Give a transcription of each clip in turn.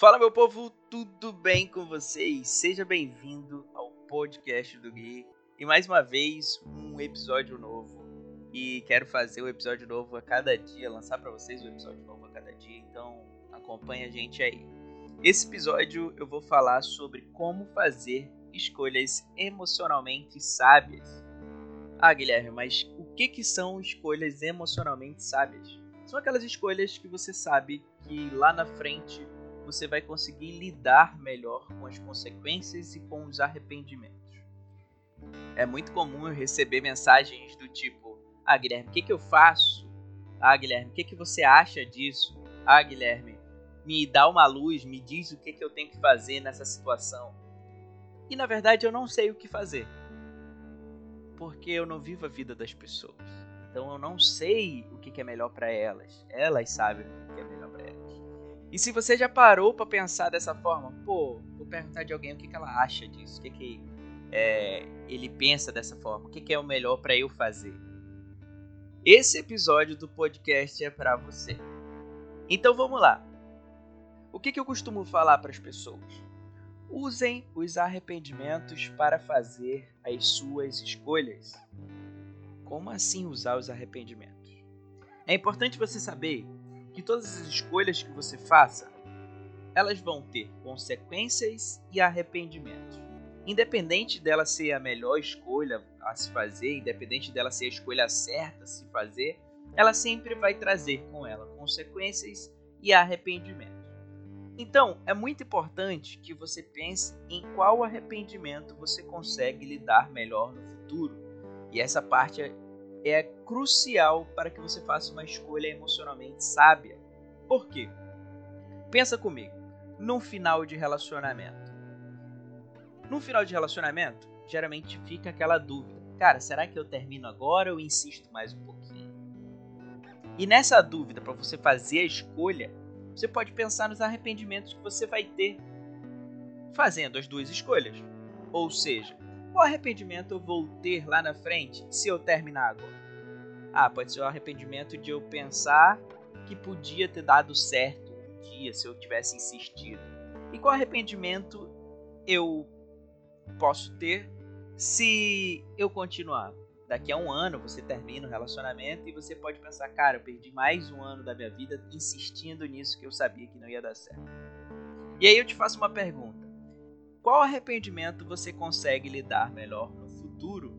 Fala meu povo, tudo bem com vocês? Seja bem-vindo ao podcast do Gui. E mais uma vez, um episódio novo. E quero fazer o um episódio novo a cada dia, lançar para vocês o um episódio novo a cada dia, então acompanha a gente aí. Esse episódio eu vou falar sobre como fazer escolhas emocionalmente sábias. Ah, Guilherme, mas o que, que são escolhas emocionalmente sábias? São aquelas escolhas que você sabe que lá na frente você vai conseguir lidar melhor com as consequências e com os arrependimentos. É muito comum eu receber mensagens do tipo: Ah, Guilherme, o que, que eu faço? Ah, Guilherme, o que, que você acha disso? Ah, Guilherme, me dá uma luz, me diz o que, que eu tenho que fazer nessa situação. E na verdade eu não sei o que fazer. Porque eu não vivo a vida das pessoas. Então eu não sei o que, que é melhor para elas. Elas sabem o que é melhor. E se você já parou para pensar dessa forma, pô, vou perguntar de alguém o que, que ela acha disso, o que, que é, ele pensa dessa forma, o que, que é o melhor para eu fazer. Esse episódio do podcast é para você. Então vamos lá. O que, que eu costumo falar para as pessoas? Usem os arrependimentos para fazer as suas escolhas. Como assim usar os arrependimentos? É importante você saber que todas as escolhas que você faça, elas vão ter consequências e arrependimentos. Independente dela ser a melhor escolha a se fazer, independente dela ser a escolha certa a se fazer, ela sempre vai trazer com ela consequências e arrependimentos. Então, é muito importante que você pense em qual arrependimento você consegue lidar melhor no futuro. E essa parte é crucial para que você faça uma escolha emocionalmente sábia. Por quê? Pensa comigo, num final de relacionamento. No final de relacionamento, geralmente fica aquela dúvida: cara, será que eu termino agora ou insisto mais um pouquinho? E nessa dúvida, para você fazer a escolha, você pode pensar nos arrependimentos que você vai ter fazendo as duas escolhas. Ou seja, qual arrependimento eu vou ter lá na frente se eu terminar agora? Ah, pode ser o arrependimento de eu pensar que podia ter dado certo um dia se eu tivesse insistido. E qual arrependimento eu posso ter se eu continuar? Daqui a um ano você termina o relacionamento e você pode pensar, cara, eu perdi mais um ano da minha vida insistindo nisso que eu sabia que não ia dar certo. E aí eu te faço uma pergunta qual arrependimento você consegue lidar melhor no futuro?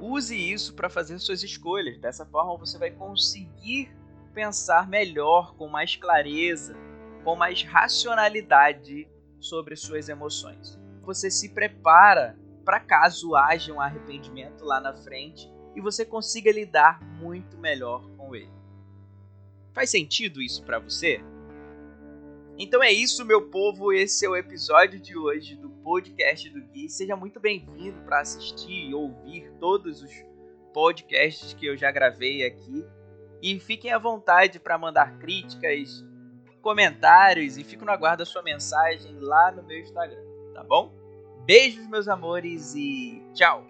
Use isso para fazer suas escolhas. Dessa forma você vai conseguir pensar melhor, com mais clareza, com mais racionalidade sobre suas emoções. Você se prepara para caso haja um arrependimento lá na frente e você consiga lidar muito melhor com ele. Faz sentido isso para você? Então é isso, meu povo. Esse é o episódio de hoje do podcast do Gui. Seja muito bem-vindo para assistir e ouvir todos os podcasts que eu já gravei aqui. E fiquem à vontade para mandar críticas, comentários e fico no aguardo da sua mensagem lá no meu Instagram, tá bom? Beijos, meus amores, e tchau!